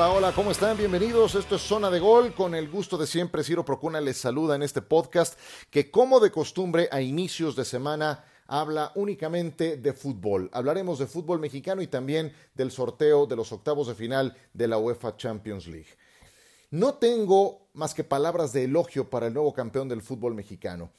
Hola, hola, ¿cómo están? Bienvenidos. Esto es Zona de Gol. Con el gusto de siempre, Ciro Procuna les saluda en este podcast que, como de costumbre, a inicios de semana habla únicamente de fútbol. Hablaremos de fútbol mexicano y también del sorteo de los octavos de final de la UEFA Champions League. No tengo más que palabras de elogio para el nuevo campeón del fútbol mexicano.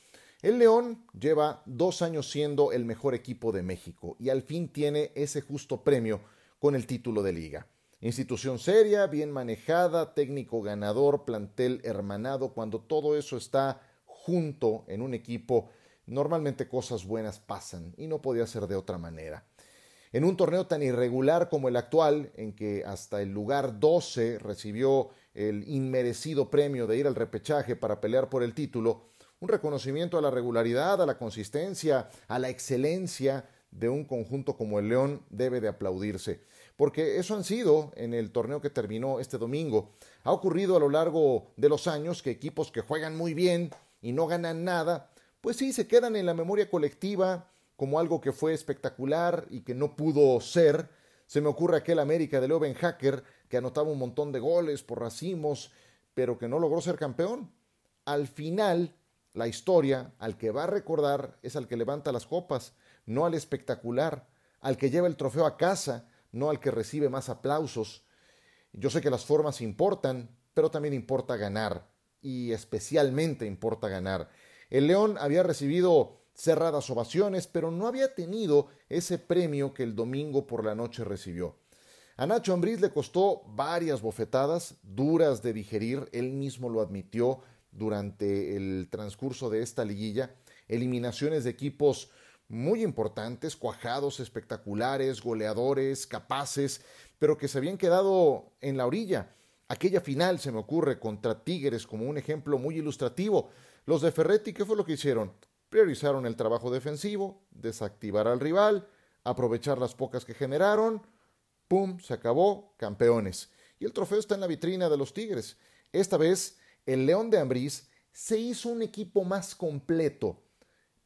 El León lleva dos años siendo el mejor equipo de México y al fin tiene ese justo premio con el título de liga. Institución seria, bien manejada, técnico ganador, plantel hermanado, cuando todo eso está junto en un equipo, normalmente cosas buenas pasan y no podía ser de otra manera. En un torneo tan irregular como el actual, en que hasta el lugar 12 recibió el inmerecido premio de ir al repechaje para pelear por el título, un reconocimiento a la regularidad, a la consistencia, a la excelencia de un conjunto como el León debe de aplaudirse porque eso han sido en el torneo que terminó este domingo. Ha ocurrido a lo largo de los años que equipos que juegan muy bien y no ganan nada, pues sí, se quedan en la memoria colectiva como algo que fue espectacular y que no pudo ser. Se me ocurre aquel América de Leuven Hacker que anotaba un montón de goles por racimos, pero que no logró ser campeón. Al final, la historia, al que va a recordar, es al que levanta las copas, no al espectacular, al que lleva el trofeo a casa, no al que recibe más aplausos. Yo sé que las formas importan, pero también importa ganar, y especialmente importa ganar. El León había recibido cerradas ovaciones, pero no había tenido ese premio que el domingo por la noche recibió. A Nacho Ambriz le costó varias bofetadas, duras de digerir, él mismo lo admitió durante el transcurso de esta liguilla, eliminaciones de equipos muy importantes, cuajados, espectaculares, goleadores, capaces, pero que se habían quedado en la orilla. Aquella final se me ocurre contra Tigres como un ejemplo muy ilustrativo. Los de Ferretti, ¿qué fue lo que hicieron? Priorizaron el trabajo defensivo, desactivar al rival, aprovechar las pocas que generaron, ¡pum! Se acabó, campeones. Y el trofeo está en la vitrina de los Tigres. Esta vez, el León de Ambrís se hizo un equipo más completo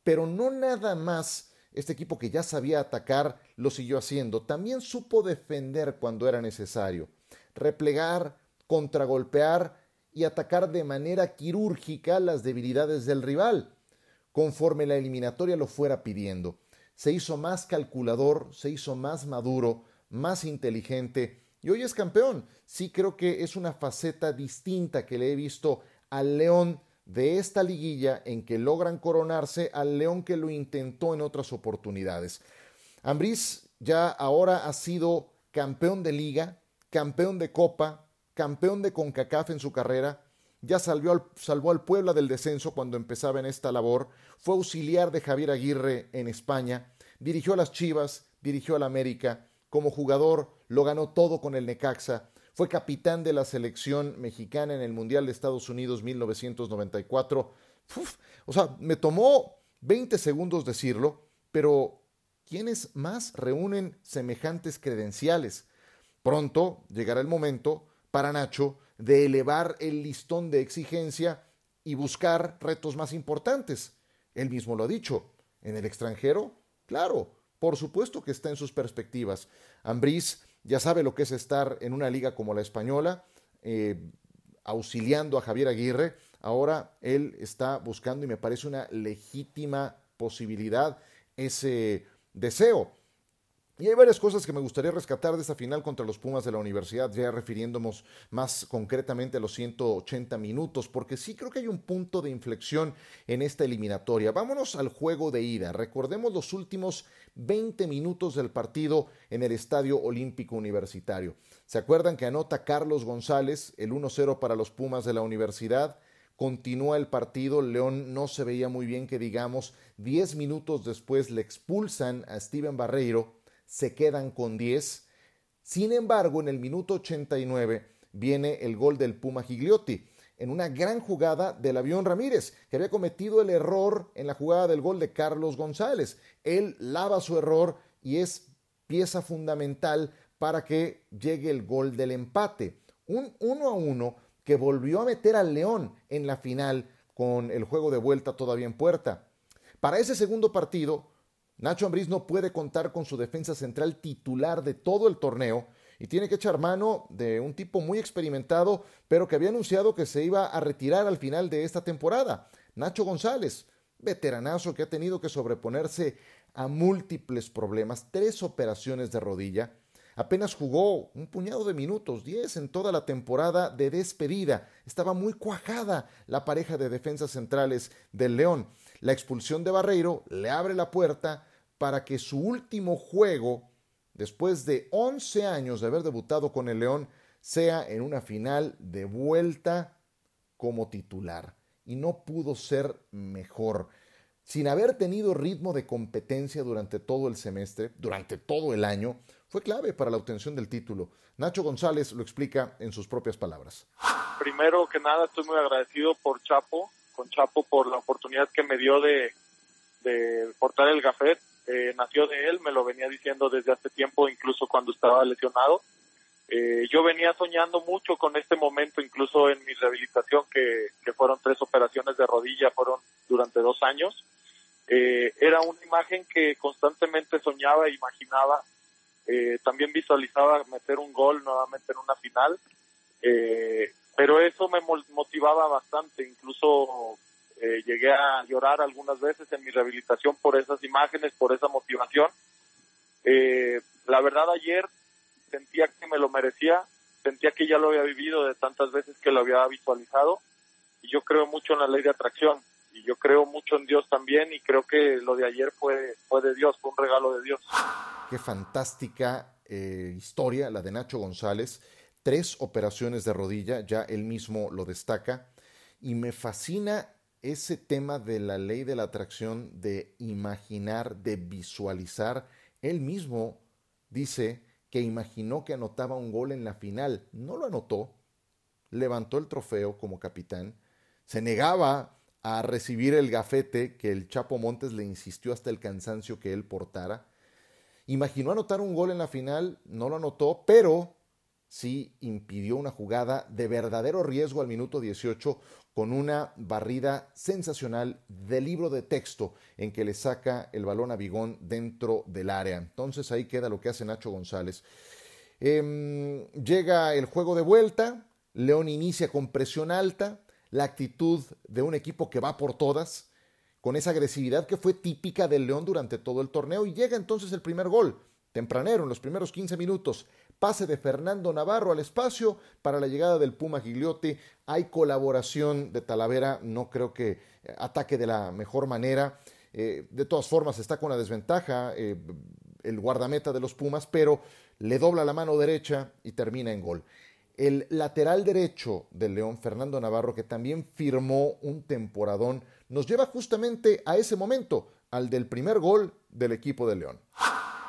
pero no nada más este equipo que ya sabía atacar lo siguió haciendo, también supo defender cuando era necesario, replegar, contragolpear y atacar de manera quirúrgica las debilidades del rival, conforme la eliminatoria lo fuera pidiendo. Se hizo más calculador, se hizo más maduro, más inteligente y hoy es campeón. Sí creo que es una faceta distinta que le he visto al León de esta liguilla en que logran coronarse al León que lo intentó en otras oportunidades. Ambriz ya ahora ha sido campeón de liga, campeón de copa, campeón de CONCACAF en su carrera, ya salvó al, salvó al Puebla del descenso cuando empezaba en esta labor, fue auxiliar de Javier Aguirre en España, dirigió a las Chivas, dirigió al América, como jugador lo ganó todo con el Necaxa, fue capitán de la selección mexicana en el Mundial de Estados Unidos 1994. o sea, me tomó 20 segundos decirlo, pero ¿quiénes más reúnen semejantes credenciales? Pronto llegará el momento para Nacho de elevar el listón de exigencia y buscar retos más importantes. Él mismo lo ha dicho. ¿En el extranjero? Claro, por supuesto que está en sus perspectivas. Ambriz ya sabe lo que es estar en una liga como la española, eh, auxiliando a Javier Aguirre. Ahora él está buscando y me parece una legítima posibilidad ese deseo. Y hay varias cosas que me gustaría rescatar de esta final contra los Pumas de la Universidad, ya refiriéndonos más concretamente a los 180 minutos, porque sí creo que hay un punto de inflexión en esta eliminatoria. Vámonos al juego de ida. Recordemos los últimos 20 minutos del partido en el Estadio Olímpico Universitario. ¿Se acuerdan que anota Carlos González el 1-0 para los Pumas de la Universidad? Continúa el partido, León no se veía muy bien que digamos, 10 minutos después le expulsan a Steven Barreiro se quedan con 10. Sin embargo, en el minuto 89 viene el gol del Puma Gigliotti, en una gran jugada del avión Ramírez, que había cometido el error en la jugada del gol de Carlos González. Él lava su error y es pieza fundamental para que llegue el gol del empate. Un 1 a 1 que volvió a meter al León en la final con el juego de vuelta todavía en puerta. Para ese segundo partido, Nacho Ambriz no puede contar con su defensa central titular de todo el torneo y tiene que echar mano de un tipo muy experimentado, pero que había anunciado que se iba a retirar al final de esta temporada, Nacho González, veteranazo que ha tenido que sobreponerse a múltiples problemas, tres operaciones de rodilla, apenas jugó un puñado de minutos, diez en toda la temporada de despedida. Estaba muy cuajada la pareja de defensas centrales del León. La expulsión de Barreiro le abre la puerta para que su último juego, después de 11 años de haber debutado con el León, sea en una final de vuelta como titular. Y no pudo ser mejor sin haber tenido ritmo de competencia durante todo el semestre, durante todo el año, fue clave para la obtención del título. Nacho González lo explica en sus propias palabras. Primero que nada, estoy muy agradecido por Chapo, con Chapo por la oportunidad que me dio de, portar el gafet. Eh, nació de él, me lo venía diciendo desde hace tiempo, incluso cuando estaba lesionado. Eh, yo venía soñando mucho con este momento, incluso en mi rehabilitación, que, que fueron tres operaciones de rodilla, fueron durante dos años. Eh, era una imagen que constantemente soñaba e imaginaba. Eh, también visualizaba meter un gol nuevamente en una final. Eh, pero eso me motivaba bastante. Incluso llegué a llorar algunas veces en mi rehabilitación por esas imágenes, por esa motivación. la verdad ayer sentía que me lo merecía, sentía que ya lo había vivido de tantas veces que lo había visualizado y yo creo mucho en la ley de atracción y yo creo mucho en Dios también y creo que lo de ayer fue, fue de Dios, fue un regalo de Dios. Qué fantástica eh, historia la de Nacho González. Tres operaciones de rodilla, ya él mismo lo destaca. Y me fascina ese tema de la ley de la atracción, de imaginar, de visualizar. Él mismo dice que imaginó que anotaba un gol en la final. No lo anotó, levantó el trofeo como capitán, se negaba a recibir el gafete que el Chapo Montes le insistió hasta el cansancio que él portara. Imaginó anotar un gol en la final, no lo anotó, pero sí impidió una jugada de verdadero riesgo al minuto 18 con una barrida sensacional de libro de texto en que le saca el balón a Bigón dentro del área. Entonces ahí queda lo que hace Nacho González. Em, llega el juego de vuelta, León inicia con presión alta, la actitud de un equipo que va por todas, con esa agresividad que fue típica del León durante todo el torneo y llega entonces el primer gol, tempranero, en los primeros 15 minutos, pase de Fernando Navarro al espacio. Para la llegada del Puma Gigliotti, hay colaboración de Talavera, no creo que ataque de la mejor manera, eh, de todas formas está con la desventaja eh, el guardameta de los Pumas, pero le dobla la mano derecha y termina en gol. El lateral derecho del León, Fernando Navarro, que también firmó un temporadón, nos lleva justamente a ese momento, al del primer gol del equipo de León.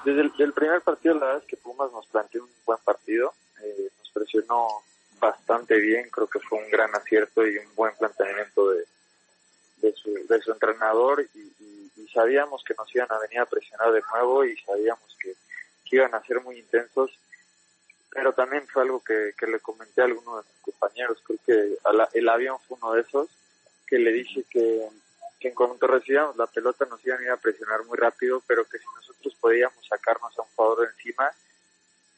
Desde el primer partido, la verdad es que Pumas nos planteó un buen partido, eh, nos presionó bastante bien, creo que fue un gran acierto y un buen planteamiento de, de, su, entrenador y, sabíamos que nos iban a venir a presionar de nuevo y sabíamos que iban a ser muy intensos pero también fue algo que, le comenté a algunos de mis compañeros, creo que el avión fue uno de esos, que le dije que, que en cuanto recibíamos la pelota nos iban a ir a presionar muy rápido, pero que si nosotros podíamos sacarnos a un jugador encima,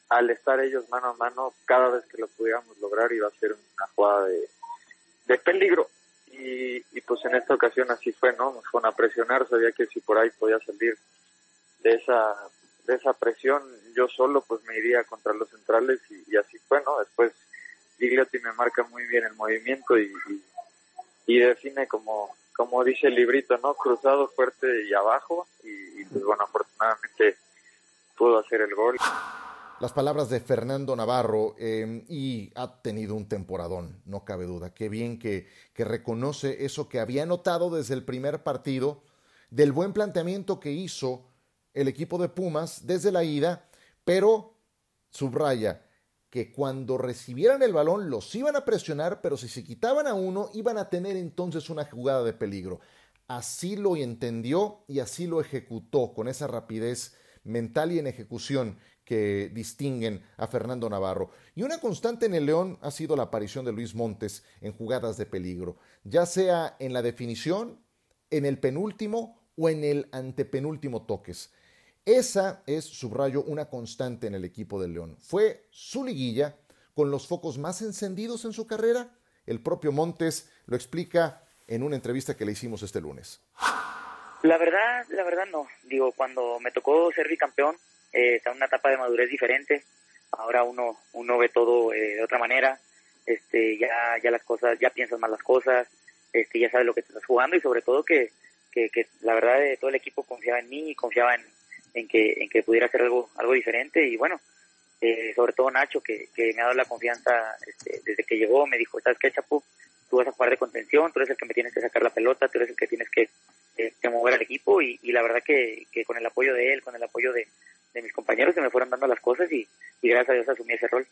al estar ellos mano a mano, cada vez que lo pudiéramos lograr iba a ser una jugada de, de peligro. Y, y pues en esta ocasión así fue, ¿no? Nos fueron a presionar, sabía que si por ahí podía salir de esa de esa presión yo solo pues me iría contra los centrales y, así fue, ¿no? Después Gigliotti me marca muy bien el movimiento y, y, define como, como dice el librito, ¿no? Cruzado, fuerte y abajo y, pues bueno, afortunadamente pudo hacer el gol. Las palabras de Fernando Navarro em, y ha tenido un temporadón, no cabe duda. Qué bien que, que reconoce eso que había notado desde el primer partido, del buen planteamiento que hizo el equipo de Pumas desde la ida, pero subraya que cuando recibieran el balón los iban a presionar, pero si se quitaban a uno iban a tener entonces una jugada de peligro. Así lo entendió y así lo ejecutó con esa rapidez mental y en ejecución que distinguen a Fernando Navarro. Y una constante en el León ha sido la aparición de Luis Montes en jugadas de peligro, ya sea en la definición, en el penúltimo o en el antepenúltimo toques. Esa es, subrayo, una constante en el equipo del León. Fue su liguilla con los focos más encendidos en su carrera. El propio Montes lo explica en una entrevista que le hicimos este lunes. La verdad, la verdad no. Digo, cuando me tocó ser bicampeón, eh, está en una etapa de madurez diferente. Ahora uno, uno ve todo eh, de otra manera. Este, ya, ya las cosas, ya piensas más las cosas. Este, ya sabes lo que estás jugando y sobre todo que, que, la verdad de todo el equipo confiaba en mí y confiaba en, en que, en que pudiera hacer algo, algo diferente y bueno, eh, sobre todo Nacho que, que me ha dado la confianza este, desde que llegó, me dijo, ¿sabes qué, Chapo? Tú vas a jugar de contención, tú eres el que me tienes que sacar la pelota, tú eres el que tienes que, que mover al equipo y, la verdad que, con el apoyo de él, con el apoyo de, mis compañeros se me fueron dando las cosas y gracias a Dios asumí ese rol.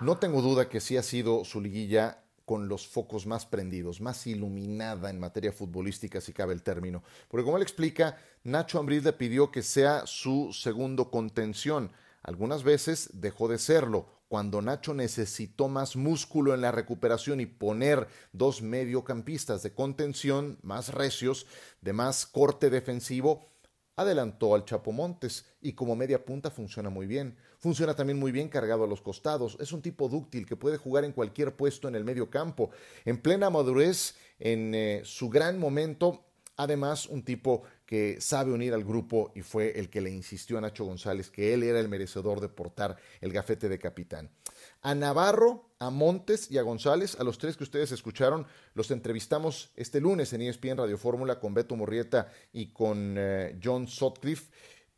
No tengo duda que sí ha sido su liguilla con los focos más prendidos, más iluminada en materia futbolística, si cabe el término. Porque como él explica, Nacho Ambriz le pidió que sea su segundo contención. Algunas veces dejó de serlo. Cuando Nacho necesitó más músculo en la recuperación y poner dos mediocampistas de contención más recios, de más corte defensivo, adelantó al Chapo Montes y como media punta funciona muy bien. Funciona también muy bien cargado a los costados. Es un tipo dúctil que puede jugar en cualquier puesto en el medio campo. En plena madurez, en eh, su gran momento, además un tipo que sabe unir al grupo y fue el que le insistió a Nacho González que él era el merecedor de portar el gafete de capitán. A Navarro, a Montes y a González, a los tres que ustedes escucharon, los entrevistamos este lunes en ESPN Radio Fórmula con Beto Murrieta y con eh, John Sotcliffe.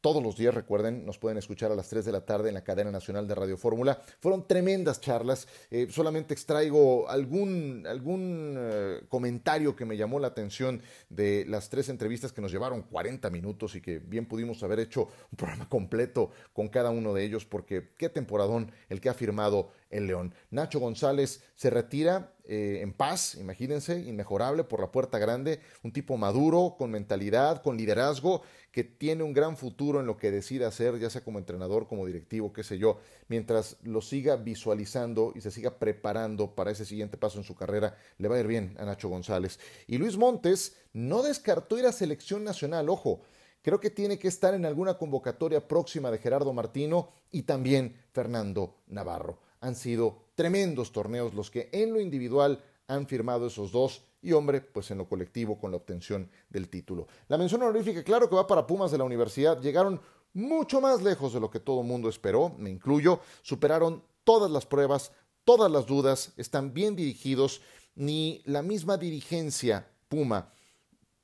Todos los días, recuerden, nos pueden escuchar a las 3 de la tarde en la cadena nacional de Radio Fórmula. Fueron tremendas charlas. Eh, solamente extraigo algún, algún eh, comentario que me llamó la atención de las tres entrevistas que nos llevaron 40 minutos y que bien pudimos haber hecho un programa completo con cada uno de ellos, porque qué temporadón el que ha firmado el León. Nacho González se retira eh, en paz, imagínense, inmejorable por la puerta grande, un tipo maduro, con mentalidad, con liderazgo, que tiene un gran futuro en lo que decida hacer, ya sea como entrenador, como directivo, qué sé yo, mientras lo siga visualizando y se siga preparando para ese siguiente paso en su carrera, le va a ir bien a Nacho González. Y Luis Montes no descartó ir a selección nacional, ojo, creo que tiene que estar en alguna convocatoria próxima de Gerardo Martino y también Fernando Navarro han sido tremendos torneos los que en lo individual han firmado esos dos y hombre, pues en lo colectivo con la obtención del título. La mención honorífica, claro que va para Pumas de la universidad, llegaron mucho más lejos de lo que todo mundo esperó, me incluyo, superaron todas las pruebas, todas las dudas, están bien dirigidos, ni la misma dirigencia Puma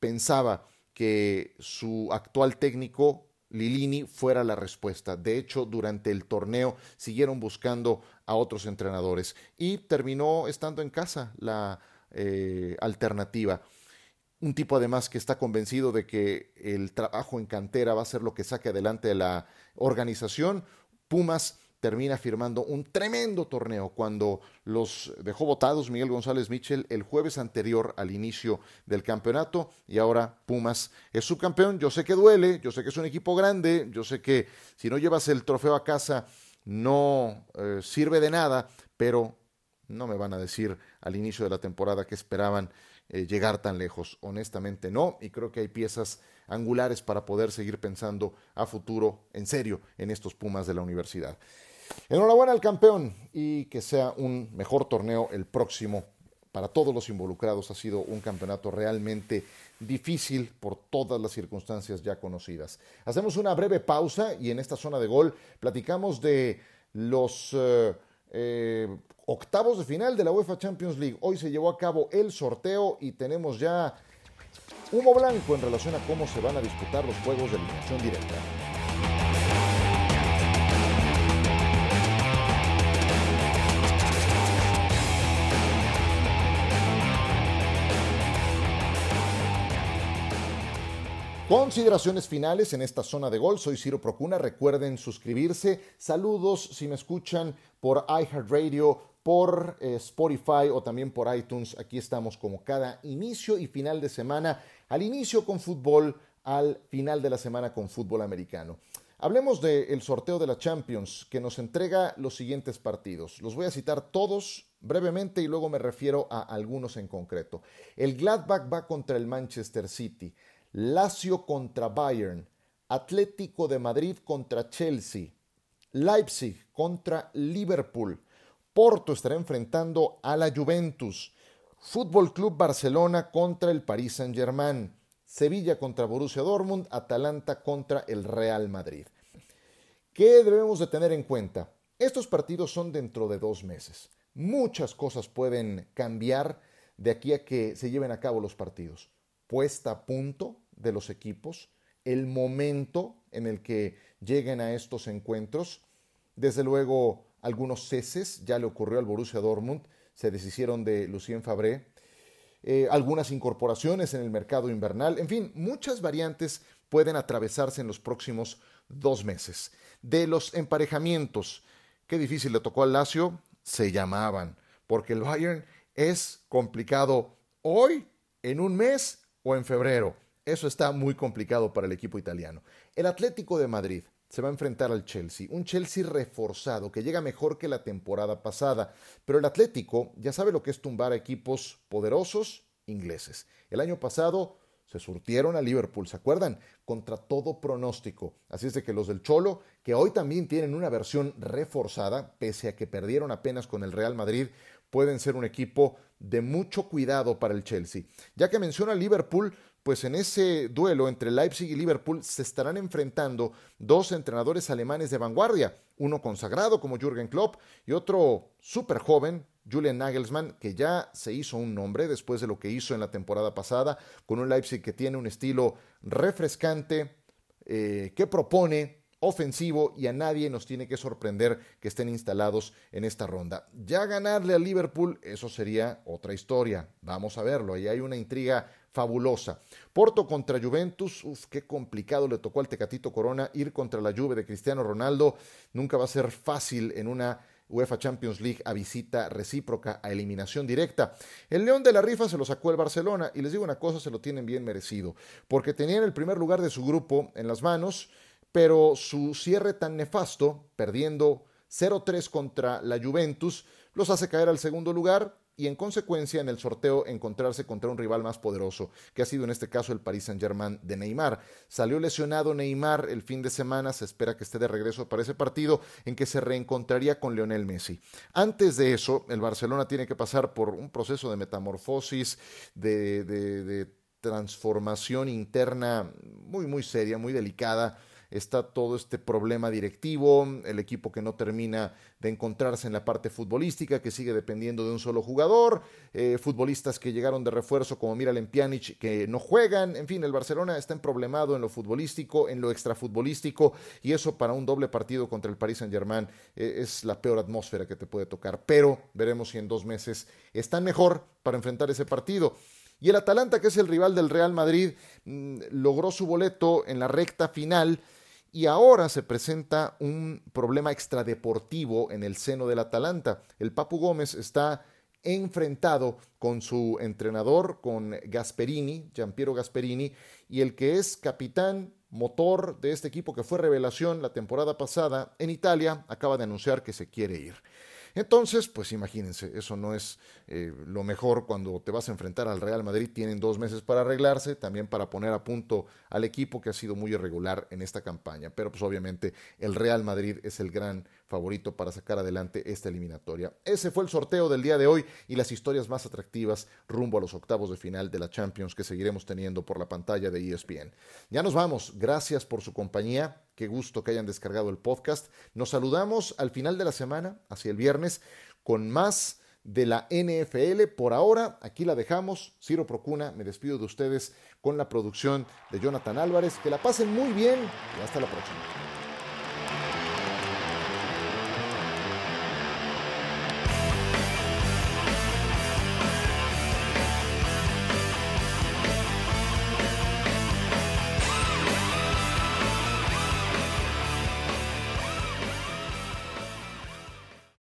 pensaba que su actual técnico Lilini fuera la respuesta. De hecho, durante el torneo siguieron buscando a otros entrenadores y terminó estando en casa la eh, alternativa. Un tipo además que está convencido de que el trabajo en cantera va a ser lo que saque adelante la organización. Pumas termina firmando un tremendo torneo cuando los dejó votados Miguel González Mitchell el jueves anterior al inicio del campeonato y ahora Pumas es su campeón. Yo sé que duele, yo sé que es un equipo grande, yo sé que si no llevas el trofeo a casa no eh, sirve de nada, pero no me van a decir al inicio de la temporada que esperaban eh, llegar tan lejos. Honestamente no, y creo que hay piezas angulares para poder seguir pensando a futuro, en serio, en estos Pumas de la universidad. Enhorabuena al campeón y que sea un mejor torneo el próximo. Para todos los involucrados ha sido un campeonato realmente difícil por todas las circunstancias ya conocidas. Hacemos una breve pausa y en esta zona de gol platicamos de los eh, eh, octavos de final de la UEFA Champions League. Hoy se llevó a cabo el sorteo y tenemos ya humo blanco en relación a cómo se van a disputar los juegos de eliminación directa. Consideraciones finales en esta zona de gol. Soy Ciro Procuna. Recuerden suscribirse. Saludos si me escuchan por iHeartRadio, por eh, Spotify o también por iTunes. Aquí estamos como cada inicio y final de semana. Al inicio con fútbol, al final de la semana con fútbol americano. Hablemos del sorteo de la Champions que nos entrega los siguientes partidos. Los voy a citar todos brevemente y luego me refiero a algunos en concreto. El Gladbach va contra el Manchester City. Lazio contra Bayern, Atlético de Madrid contra Chelsea, Leipzig contra Liverpool, Porto estará enfrentando a la Juventus, Fútbol Club Barcelona contra el Paris Saint-Germain, Sevilla contra Borussia Dortmund, Atalanta contra el Real Madrid. ¿Qué debemos de tener en cuenta? Estos partidos son dentro de dos meses. Muchas cosas pueden cambiar de aquí a que se lleven a cabo los partidos. Puesta a punto de los equipos, el momento en el que lleguen a estos encuentros. Desde luego, algunos ceses, ya le ocurrió al Borussia Dortmund, se deshicieron de Lucien Fabré, eh, algunas incorporaciones en el mercado invernal, en fin, muchas variantes pueden atravesarse en los próximos dos meses. De los emparejamientos, qué difícil le tocó al Lazio, se llamaban, porque el Bayern es complicado hoy, en un mes o en febrero. Eso está muy complicado para el equipo italiano. El Atlético de Madrid se va a enfrentar al Chelsea, un Chelsea reforzado que llega mejor que la temporada pasada, pero el Atlético ya sabe lo que es tumbar a equipos poderosos ingleses. El año pasado se surtieron a Liverpool, ¿se acuerdan? Contra todo pronóstico. Así es de que los del Cholo, que hoy también tienen una versión reforzada, pese a que perdieron apenas con el Real Madrid, pueden ser un equipo de mucho cuidado para el Chelsea. Ya que menciona Liverpool, pues en ese duelo entre Leipzig y Liverpool se estarán enfrentando dos entrenadores alemanes de vanguardia, uno consagrado como Jürgen Klopp y otro súper joven, Julian Nagelsmann, que ya se hizo un nombre después de lo que hizo en la temporada pasada, con un Leipzig que tiene un estilo refrescante, eh, que propone, ofensivo y a nadie nos tiene que sorprender que estén instalados en esta ronda. Ya ganarle a Liverpool, eso sería otra historia. Vamos a verlo, ahí hay una intriga fabulosa. Porto contra Juventus, uf, qué complicado le tocó al Tecatito Corona ir contra la Juve de Cristiano Ronaldo. Nunca va a ser fácil en una UEFA Champions League a visita recíproca, a eliminación directa. El León de la Rifa se lo sacó el Barcelona y les digo una cosa, se lo tienen bien merecido, porque tenían el primer lugar de su grupo en las manos pero su cierre tan nefasto, perdiendo 0-3 contra la Juventus, los hace caer al segundo lugar y en consecuencia en el sorteo encontrarse contra un rival más poderoso, que ha sido en este caso el Paris Saint-Germain de Neymar. Salió lesionado Neymar el fin de semana, se espera que esté de regreso para ese partido en que se reencontraría con Lionel Messi. Antes de eso, el Barcelona tiene que pasar por un proceso de metamorfosis, de, de transformación interna muy, muy seria, muy delicada está todo este problema directivo, el equipo que no termina de encontrarse en la parte futbolística, que sigue dependiendo de un solo jugador, eh, futbolistas que llegaron de refuerzo como Miralem Pjanic que no juegan, en fin, el Barcelona está problemado en lo futbolístico, en lo extrafutbolístico y eso para un doble partido contra el Paris Saint-Germain eh, es la peor atmósfera que te puede tocar, pero veremos si en dos meses están mejor para enfrentar ese partido. Y el Atalanta, que es el rival del Real Madrid, mm, logró su boleto en la recta final y ahora se presenta un problema extradeportivo en el seno del Atalanta. El Papu Gómez está enfrentado con su entrenador, con Gasperini, Giampiero Gasperini, y el que es capitán motor de este equipo que fue revelación la temporada pasada en Italia, acaba de anunciar que se quiere ir. Entonces, pues imagínense, eso no es eh, lo mejor cuando te vas a enfrentar al Real Madrid. Tienen dos meses para arreglarse, también para poner a punto al equipo que ha sido muy irregular en esta campaña. Pero pues obviamente el Real Madrid es el gran favorito para sacar adelante esta eliminatoria. Ese fue el sorteo del día de hoy y las historias más atractivas rumbo a los octavos de final de la Champions que seguiremos teniendo por la pantalla de ESPN. Ya nos vamos, gracias por su compañía, qué gusto que hayan descargado el podcast. Nos saludamos al final de la semana, hacia el viernes, con más de la NFL. Por ahora, aquí la dejamos. Ciro Procuna, me despido de ustedes con la producción de Jonathan Álvarez. Que la pasen muy bien y hasta la próxima.